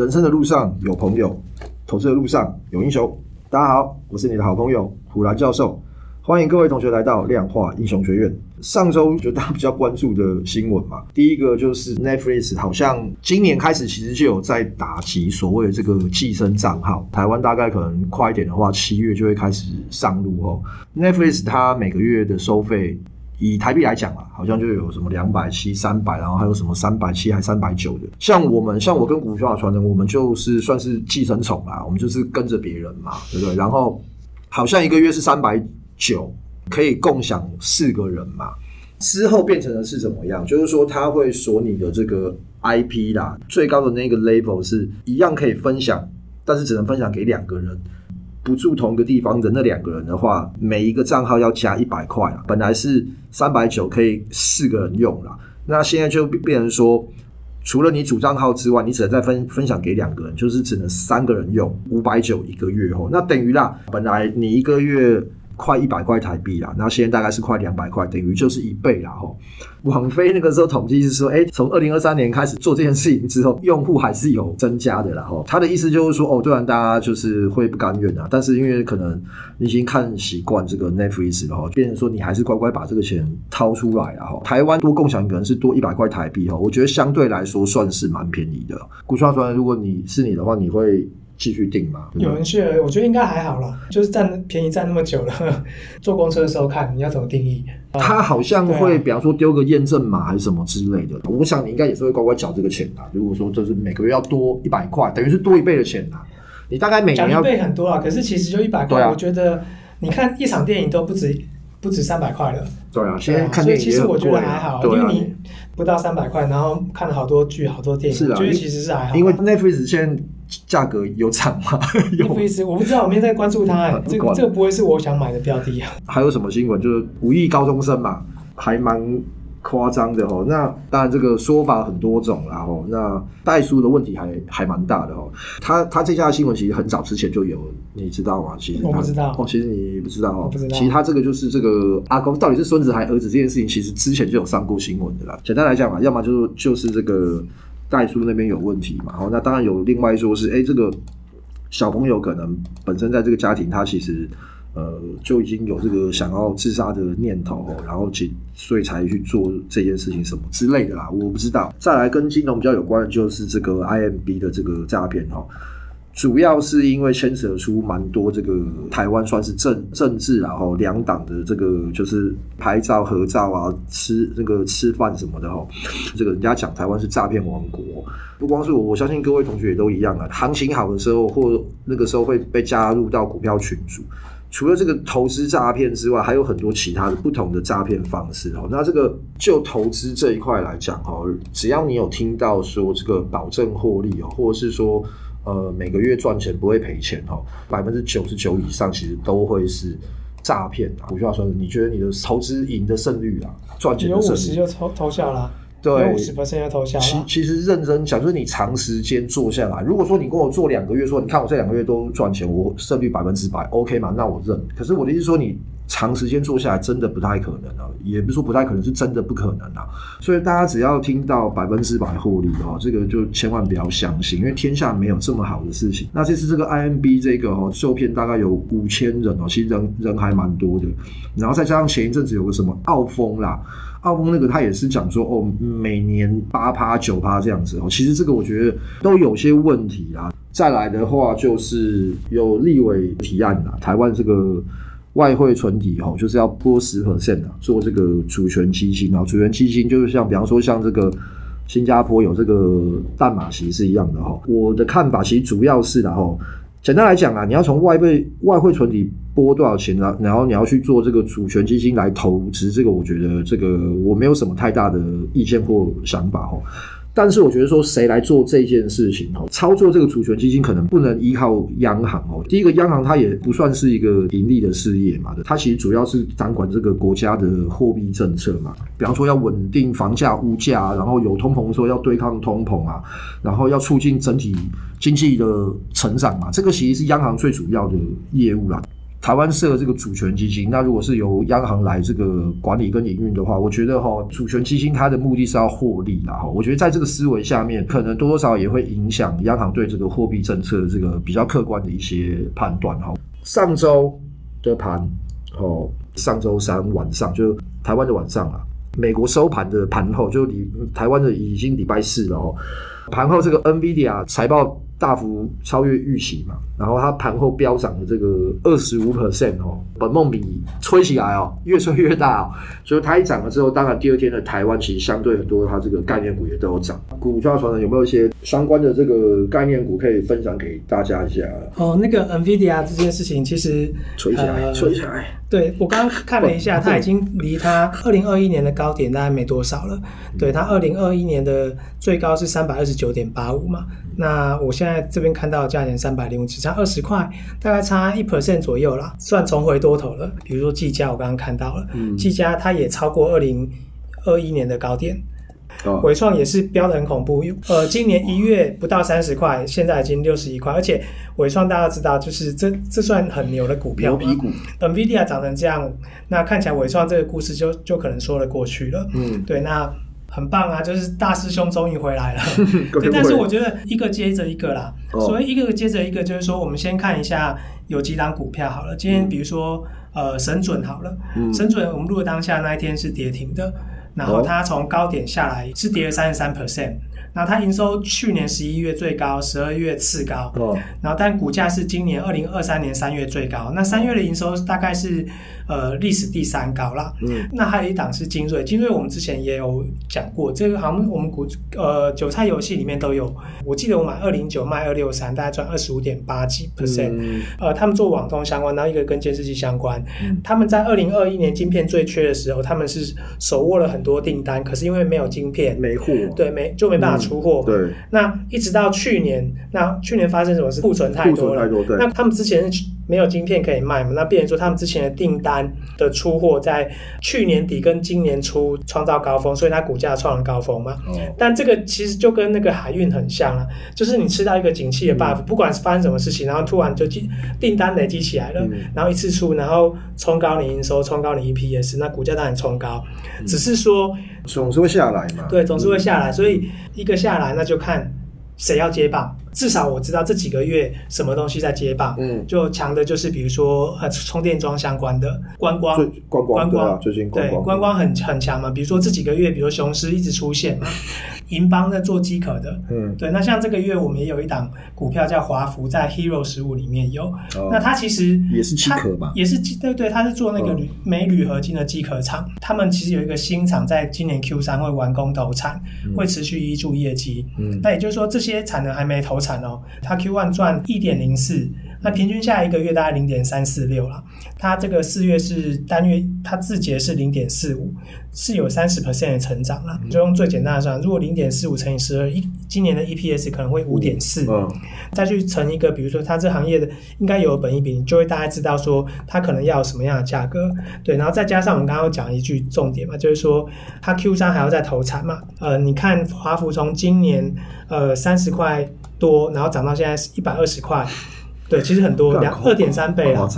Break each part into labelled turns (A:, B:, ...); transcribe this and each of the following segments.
A: 人生的路上有朋友，投资的路上有英雄。大家好，我是你的好朋友虎兰教授，欢迎各位同学来到量化英雄学院。上周就大家比较关注的新闻嘛，第一个就是 Netflix 好像今年开始其实就有在打击所谓的这个寄生账号，台湾大概可能快一点的话，七月就会开始上路哦。Netflix 它每个月的收费。以台币来讲啊，好像就有什么两百七、三百，然后还有什么三百七还三百九的。像我们，像我跟股票传承，我们就是算是寄生虫啦，我们就是跟着别人嘛，对不对？然后好像一个月是三百九，可以共享四个人嘛。之后变成的是怎么样？就是说他会锁你的这个 IP 啦，最高的那个 level 是一样可以分享，但是只能分享给两个人。不住同一个地方的那两个人的话，每一个账号要加一百块啊。本来是三百九可以四个人用啦，那现在就变成说，除了你主账号之外，你只能再分分享给两个人，就是只能三个人用，五百九一个月哦。那等于啦，本来你一个月。快一百块台币啦，然后现在大概是快两百块，等于就是一倍啦吼。网飞那个时候统计是说，哎，从二零二三年开始做这件事情之后，用户还是有增加的啦吼。他的意思就是说，哦，虽然大家就是会不甘愿啊，但是因为可能你已经看习惯这个 Netflix 了吼，变成说你还是乖乖把这个钱掏出来了吼。台湾多共享可能是多一百块台币吼，我觉得相对来说算是蛮便宜的。股票说，如果你是你的话，你会？继续订吗？
B: 有人去了，我觉得应该还好啦。就是占便宜占那么久了，坐公车的时候看你要怎么定义。
A: 他好像会，比方说丢个验证码还是什么之类的。我想你应该也是会乖乖缴这个钱的。如果说就是每个月要多一百块，等于是多一倍的钱啊。你大概每年要
B: 一倍很多啊，可是其实就一百块，我觉得你看一场电影都不止不止三百块了。
A: 对啊，现在看
B: 电影其实我觉得还好，因为你不到三百块，然后看了好多剧、好多电影，我觉得其实是还好。
A: 因为 Netflix 现在。价格有涨吗？
B: 有，我不知道，我没在关注它。这个这个不会是我想买的标的啊。
A: 还有什么新闻？就是五亿高中生嘛，还蛮夸张的哦。那当然这个说法很多种啦哦。那代书的问题还还蛮大的哦。他他这家新闻其实很早之前就有，你知道吗？其实
B: 我不知道
A: 哦。其实你不知道哦。
B: 不知道。
A: 其实他这个就是这个阿公到底是孙子还儿子这件事情，其实之前就有上过新闻的啦。简单来讲嘛，要么就是就是这个。代书那边有问题嘛？好，那当然有。另外说是，哎、欸，这个小朋友可能本身在这个家庭，他其实呃就已经有这个想要自杀的念头，然后所以才去做这件事情什么之类的啦，我不知道。再来跟金融比较有关的就是这个 IMB 的这个诈骗哈。主要是因为牵扯出蛮多这个台湾算是政政治，然后两党的这个就是拍照合照啊，吃那个吃饭什么的哈，这个人家讲台湾是诈骗王国，不光是我，我相信各位同学也都一样啊。行情好的时候或那个时候会被加入到股票群组，除了这个投资诈骗之外，还有很多其他的不同的诈骗方式哦。那这个就投资这一块来讲哦，只要你有听到说这个保证获利哦，或者是说。呃，每个月赚钱不会赔钱哈，百分之九十九以上其实都会是诈骗。我就要说，你觉得你的投资赢的胜率啊，赚钱的胜率有五
B: 十就投投下了，对，五十 percent 要投下。
A: 其其实认真讲，就是你长时间做下来，如果说你跟我做两个月，说你看我这两个月都赚钱，我胜率百分之百，OK 嘛？那我认。可是我的意思说你。长时间做下来真的不太可能啊，也不是说不太可能，是真的不可能啊。所以大家只要听到百分之百获利哦，这个就千万不要相信，因为天下没有这么好的事情。那这次这个 IMB 这个哦，受骗大概有五千人哦，其实人人还蛮多的。然后再加上前一阵子有个什么澳丰啦，澳丰那个他也是讲说哦，每年八趴九趴这样子哦，其实这个我觉得都有些问题啊。再来的话就是有立委提案啦，台湾这个。外汇存底哦，就是要拨十 percent 啊，做这个主权基金啊。主权基金就是像，比方说像这个新加坡有这个淡马锡是一样的哈。我的看法其实主要是然后简单来讲啊，你要从外汇外汇存底拨多少钱然？然后你要去做这个主权基金来投资，这个我觉得这个我没有什么太大的意见或想法哦。但是我觉得说，谁来做这件事情哦？操作这个主权基金可能不能依靠央行哦。第一个，央行它也不算是一个盈利的事业嘛，它其实主要是掌管这个国家的货币政策嘛。比方说要稳定房价、物价，然后有通膨的时候要对抗通膨啊，然后要促进整体经济的成长嘛。这个其实是央行最主要的业务啦。台湾设这个主权基金，那如果是由央行来这个管理跟营运的话，我觉得哈，主权基金它的目的是要获利啦哈。我觉得在这个思维下面，可能多多少少也会影响央行对这个货币政策的这个比较客观的一些判断哈。上周的盘哦，上周三晚上就台湾的晚上啊，美国收盘的盘后就礼台湾的已经礼拜四了哦，盘后这个 NVIDIA 财报。大幅超越预期嘛，然后它盘后飙涨的这个二十五 percent 哦，本梦比吹起来哦，越吹越大哦，所以它一涨了之后，当然第二天的台湾其实相对很多它这个概念股也都有涨。股票传统有没有一些相关的这个概念股可以分享给大家一下？
B: 哦，那个 NVIDIA 这件事情其实
A: 吹起来，呃、吹起来。
B: 对，我刚刚看了一下，它已经离它二零二一年的高点大概没多少了。对，它二零二一年的最高是三百二十九点八五嘛。那我现在这边看到的价钱三百零五，只差二十块，大概差一 percent 左右啦，算重回多头了。比如说技嘉，我刚刚看到了，嗯技嘉它也超过二零二一年的高点。纬创也是飙得很恐怖，呃，今年一月不到三十块，现在已经六十一块，而且伟创大家知道，就是这这算很牛的股票，牛皮股。NVIDIA 涨成这样，那看起来伟创这个故事就就可能说得过去了。嗯，对，那很棒啊，就是大师兄终于回来了。对，但是我觉得一个接着一个啦，所以一个接着一个，就是说我们先看一下有几档股票好了。今天比如说呃神准好了，神准我们录的当下那一天是跌停的。然后它从高点下来是跌了三十三 percent。那它营收去年十一月最高，十二月次高，哦，然后但股价是今年二零二三年三月最高。那三月的营收大概是呃历史第三高啦。嗯，那还有一档是精锐，精锐我们之前也有讲过，这个好像我们股呃韭菜游戏里面都有。我记得我买二零九卖二六三，大概赚二十五点八几 percent。嗯，呃，他们做网通相关，然后一个跟监视器相关。嗯，他们在二零二一年晶片最缺的时候，他们是手握了很多订单，可是因为没有晶片，没货，对，没就没办法。出货、嗯、对，那一直到去年，那去年发生什么事？库存太多了，库存太多，对。那他们之前没有晶片可以卖嘛？那变成说他们之前的订单的出货在去年底跟今年初创造高峰，所以它股价创了高峰嘛。哦。但这个其实就跟那个海运很像啊，就是你吃到一个景气的 buff，、嗯、不管是发生什么事情，然后突然就订单累积起来了、嗯，然后一次出，然后冲高你营收，冲高你 EPS，那股价当然冲高、嗯。只是说
A: 总是会下来嘛。
B: 对，总是会下来，所以一个下来，那就看。谁要接棒？至少我知道这几个月什么东西在接棒。嗯，就强的就是比如说呃充电桩相关的观光，
A: 观光，观光，对啊，最近观光，
B: 对，观光很很强嘛。比如说这几个月，比如说雄狮一直出现嘛，银邦在做机壳的，嗯，对。那像这个月我们也有一档股票叫华孚，在 Hero 十五里面有。哦，那它其实
A: 也是机壳吧？
B: 也是机，对对，它是做那个铝镁铝合金的机壳厂。他们其实有一个新厂在今年 Q 三会完工投产，嗯，会持续挹注业绩。嗯，那也就是说这些。些产能还没投产哦，它 Q1 赚一点零四，那平均下一个月大概零点三四六了。它这个四月是单月，它自结是零点四五，是有三十 percent 的成长啦。就用最简单的算，如果零点四五乘以十二，一今年的 EPS 可能会五点四。嗯，再去乘一个，比如说它这行业的应该有本益比，你就会大概知道说它可能要什么样的价格。对，然后再加上我们刚刚讲一句重点嘛，就是说它 Q 三还要再投产嘛。呃，你看华孚从今年呃三十块多，然后涨到现在是一百二十块。对，其实很多两二点三倍啊，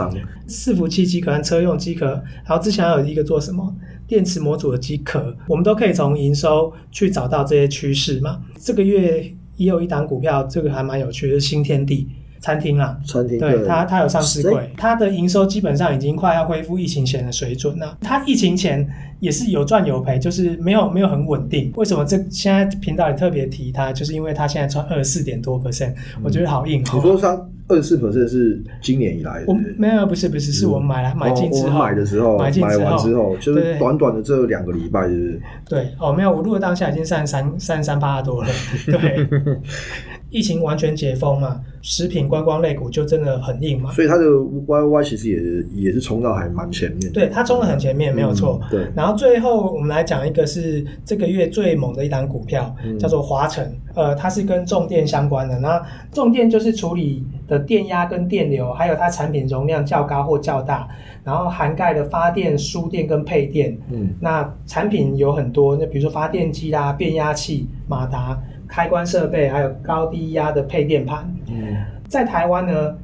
B: 伺服器机壳和车用机壳，然后之前还有一个做什么电池模组的机壳，我们都可以从营收去找到这些趋势嘛。这个月也有一档股票，这个还蛮有趣的，是新天地餐厅啦，
A: 餐厅
B: 对它它有上市柜，它的营收基本上已经快要恢复疫情前的水准了。它疫情前也是有赚有赔，就是没有没有很稳定。为什么这现在频道也特别提它，就是因为它现在赚二十四点多 percent，我觉得好硬。
A: 你说它？二十四 percent 是今年以来的，
B: 我没有，不是不是，是我们买来买进之后，
A: 我买的时候，买进买完之后，就是短短的这两个礼拜，就是？
B: 对哦，没有，我录的当下已经三十三三十三八多了，对，疫情完全解封嘛，食品观光类股就真的很硬嘛，
A: 所以它的 Y Y 其实也也是冲到还蛮前面，
B: 对，它冲的很前面，没有错，对，然后最后我们来讲一个是这个月最猛的一档股票，叫做华晨，呃，它是跟重电相关的，那重电就是处理。的电压跟电流，还有它产品容量较高或较大，然后涵盖的发电、输电跟配电。嗯，那产品有很多，那比如说发电机啦、变压器、马达、开关设备，还有高低压的配电盘。嗯，在台湾呢，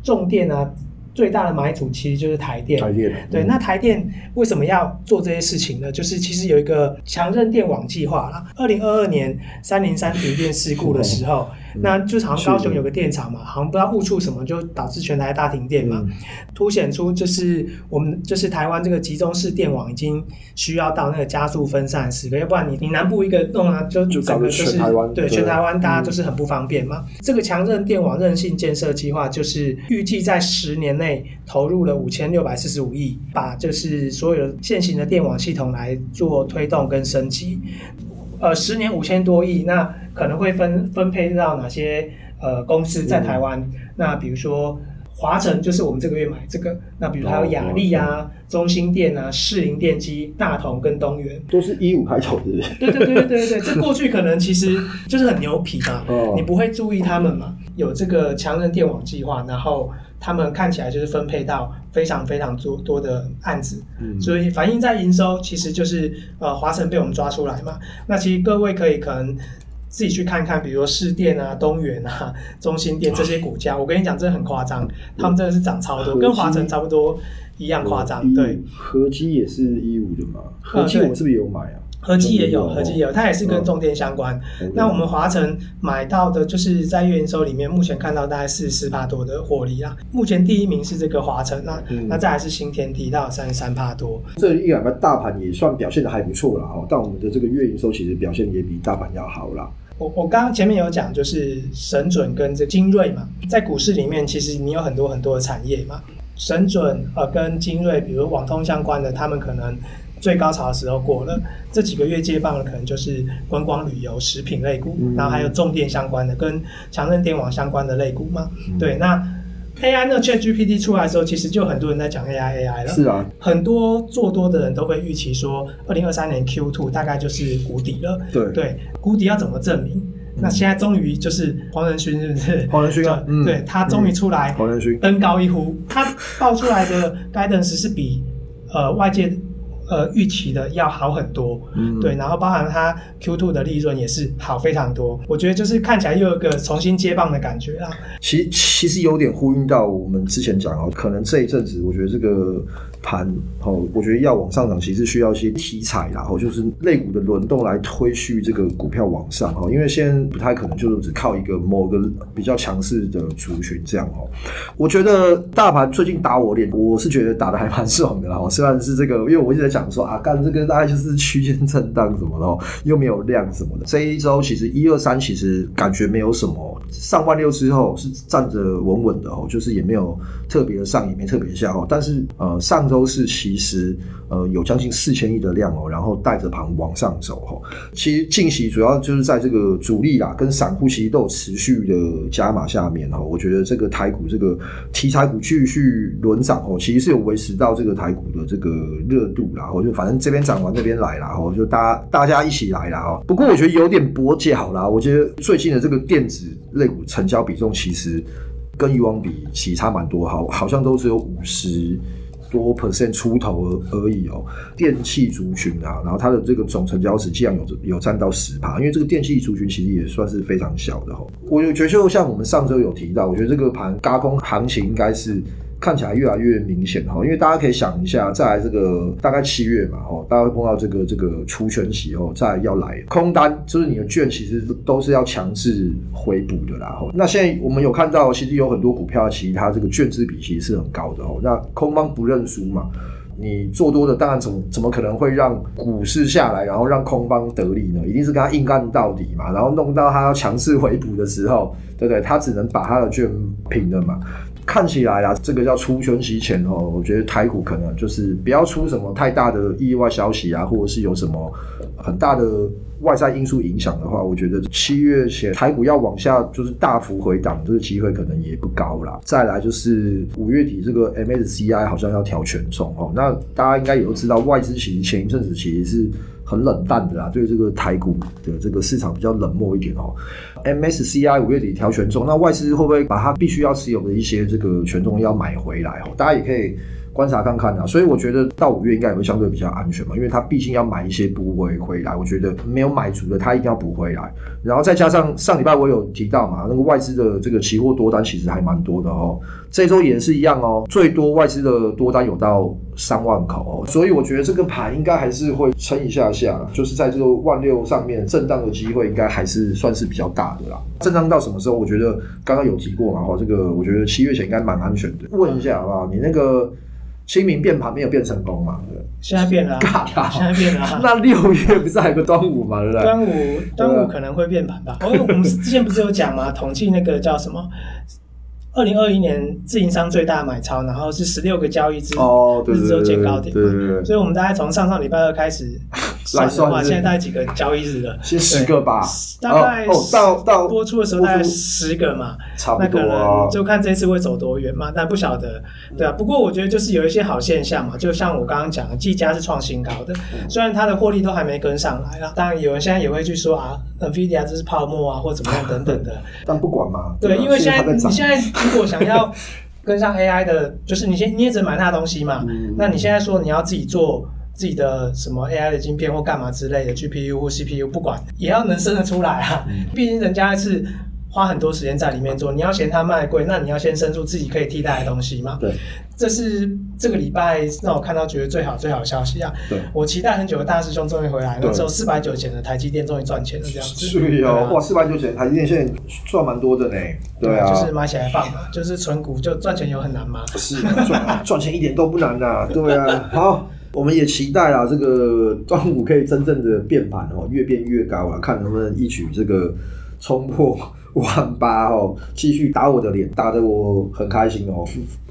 B: 重电呢、啊。最大的买主其实就是台电。
A: 台电
B: 对，那台电为什么要做这些事情呢？就是其实有一个强韧电网计划啦。二零二二年三零三停电事故的时候。那就好像高雄有个电厂嘛，好像不知道误触什么，就导致全台大停电嘛，嗯、凸显出就是我们就是台湾这个集中式电网已经需要到那个加速分散时刻，要不然你你南部一个弄啊，就整个就是
A: 全台湾
B: 对全台湾大家就是很不方便嘛。嗯、这个强韧电网韧性建设计划就是预计在十年内投入了五千六百四十五亿，把就是所有现行的电网系统来做推动跟升级。呃，十年五千多亿，那可能会分分配到哪些呃公司在台湾？嗯、那比如说华晨，就是我们这个月买这个。那比如还有雅力啊、哦、中兴电啊、士林电机、大同跟东元，
A: 都是一五开头的。
B: 对对对对对对，这过去可能其实就是很牛皮嘛，哦、你不会注意他们嘛？有这个强人电网计划，然后。他们看起来就是分配到非常非常多多的案子，嗯，所以反映在营收，其实就是呃华晨被我们抓出来嘛。那其实各位可以可能自己去看看，比如说市电啊、东元啊、中心电这些股价，我跟你讲，真的很夸张，他们真的是涨超多，跟华晨差不多一样夸张。对，
A: 合基也是一五的嘛？合基我们是不是有买啊？
B: 和基也有，合计也有，它也是跟重电相关。嗯、那我们华晨买到的，就是在月营收里面，目前看到大概四十四趴多的获利啦。目前第一名是这个华晨，那、嗯、那再来是新天地，到三十三帕多。
A: 这一两个大盘也算表现的还不错了哈，但我们的这个月营收其实表现也比大盘要好啦。
B: 我我刚刚前面有讲，就是神准跟这精锐嘛，在股市里面，其实你有很多很多的产业嘛，神准呃跟精锐，比如网通相关的，他们可能。最高潮的时候过了，这几个月接棒的可能就是观光旅游、食品类股，嗯、然后还有重电相关的、跟强韧电网相关的类股嘛。嗯、对，那 AI 那 ChatGPT 出来的时候，其实就很多人在讲 AI AI 了。
A: 是啊，
B: 很多做多的人都会预期说，二零二三年 Q two 大概就是谷底了。
A: 对
B: 对，谷底要怎么证明？嗯、那现在终于就是黄仁勋是不是？
A: 黄仁勋啊，嗯、
B: 对他终于出来，黄仁勋登高一呼，他爆出来的 guidance 是比呃外界。呃，预期的要好很多，嗯，对，然后包含它 Q2 的利润也是好非常多，我觉得就是看起来又有一个重新接棒的感觉啦。
A: 其实其实有点呼应到我们之前讲哦，可能这一阵子我觉得这个。盘哦，我觉得要往上涨，其实需要一些题材，然后就是类股的轮动来推续这个股票往上哈。因为现在不太可能就是只靠一个某个比较强势的族群这样哦。我觉得大盘最近打我脸，我是觉得打得还蛮爽的啦。虽然是这个，因为我一直在讲说啊，干这个大概就是区间震荡什么的，又没有量什么的。这一周其实一二三其实感觉没有什么，上万六之后是站着稳稳的哦，就是也没有特别的上，也没特别下哦。但是呃上。都是其实呃有将近四千亿的量哦，然后带着盘往上走哈。其实近期主要就是在这个主力啦跟散户其实都有持续的加码下面哈。我觉得这个台股这个题材股继续轮涨哦，其实是有维持到这个台股的这个热度啦。我就反正这边涨完那边来啦，哦，就大家大家一起来啦哦。不过我觉得有点跛脚啦。我觉得最近的这个电子类股成交比重其实跟以往比其实差蛮多，好好像都只有五十。多 percent 出头而而已哦，电器族群啊，然后它的这个总成交值竟然有有占到十趴，因为这个电器族群其实也算是非常小的哈。我觉得就像我们上周有提到，我觉得这个盘轧空行情应该是。看起来越来越明显哈，因为大家可以想一下，在这个大概七月嘛，哦，大家会碰到这个这个除权期哦，再要来空单，就是你的券其实都是要强制回补的啦。那现在我们有看到，其实有很多股票，其实它这个券资比其实是很高的哦。那空方不认输嘛，你做多的当然怎么怎么可能会让股市下来，然后让空方得利呢？一定是跟他硬干到底嘛，然后弄到他要强制回补的时候，对不对？他只能把他的券平了嘛。看起来啊，这个叫出圈期前哦，我觉得台股可能就是不要出什么太大的意外消息啊，或者是有什么很大的外在因素影响的话，我觉得七月前台股要往下就是大幅回档，这个机会可能也不高啦。再来就是五月底这个 MSCI 好像要调权重哦，那大家应该也都知道，外资其实前一阵子其实是。很冷淡的啦，对这个台股的这个市场比较冷漠一点哦。MSCI 五月底调权重，那外资会不会把它必须要持有的一些这个权重要买回来哦？大家也可以观察看看啊。所以我觉得到五月应该也会相对比较安全嘛，因为他毕竟要买一些补回回来，我觉得没有买足的他一定要补回来。然后再加上上礼拜我有提到嘛，那个外资的这个期货多单其实还蛮多的哦。这周也是一样哦，最多外资的多单有到三万口哦，所以我觉得这个盘应该还是会撑一下下，就是在这个万六上面震荡的机会应该还是算是比较大的啦。震荡到什么时候？我觉得刚刚有提过嘛，哈，这个我觉得七月前应该蛮安全的。问一下好不好？你那个清明变盘没有变成功嘛？
B: 现在变了、啊，现在变了、啊。
A: 那六月不是还有个端午嘛？对不对？
B: 端午，端午可能会变盘吧？哦，我们之前不是有讲吗？统计那个叫什么？二零二一年自营商最大买超，然后是十六个交易日，日之后见高点对对对，所以我们大概从上上礼拜二开始算的话，现在大概几个交易日了？
A: 先十个吧，
B: 大概哦，到到播出的时候大概十个嘛，差不多，那就看这次会走多远嘛，但不晓得，对啊。不过我觉得就是有一些好现象嘛，就像我刚刚讲的，技嘉是创新高的，虽然它的获利都还没跟上来啦，当然有人现在也会去说啊，NVIDIA 这是泡沫啊，或怎么样等等的，
A: 但不管嘛，
B: 对，因为现在你现在。如果想要 跟上 AI 的，就是你先你也只买那东西嘛。嗯、那你现在说你要自己做自己的什么 AI 的晶片或干嘛之类的 GPU 或 CPU，不管也要能生得出来啊。毕竟人家是。花很多时间在里面做，你要嫌它卖贵，那你要先生出自己可以替代的东西嘛。对，这是这个礼拜让我看到觉得最好最好的消息啊。对，我期待很久的大师兄终于回来了，只有四百九钱的台积电终于赚钱了，这样子。
A: 是哦，哇，四百九钱台积电现在赚蛮多的呢。对啊，
B: 就是买起来放嘛，就是存股就赚钱有很难吗？
A: 是赚 赚钱一点都不难呐。对啊，好，我们也期待啊，这个端午可以真正的变盘哦，越变越高啊，看能不能一举这个冲破。万八哦，继续打我的脸，打得我很开心哦。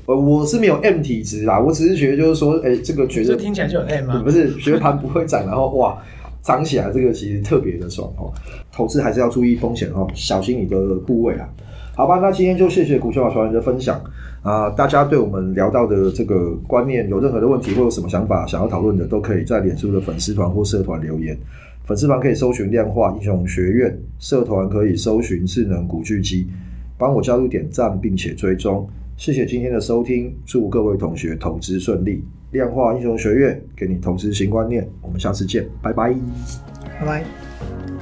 A: 呃，我是没有 M 体质啦，我只是觉得就是说，哎、欸，这个觉得
B: 听起来就很 M 吗？
A: 不是，觉得盘不会涨，然后哇，涨起来这个其实特别的爽哦。投资还是要注意风险哦，小心你的部位啊。好吧，那今天就谢谢股票传人的分享啊、大家对我们聊到的这个观念有任何的问题或有什么想法想要讨论的，都可以在脸书的粉丝团或社团留言。粉丝团可以搜寻量化英雄学院，社团可以搜寻智能古巨基，帮我加入点赞并且追踪，谢谢今天的收听，祝各位同学投资顺利。量化英雄学院给你投资新观念，我们下次见，拜拜，
B: 拜拜。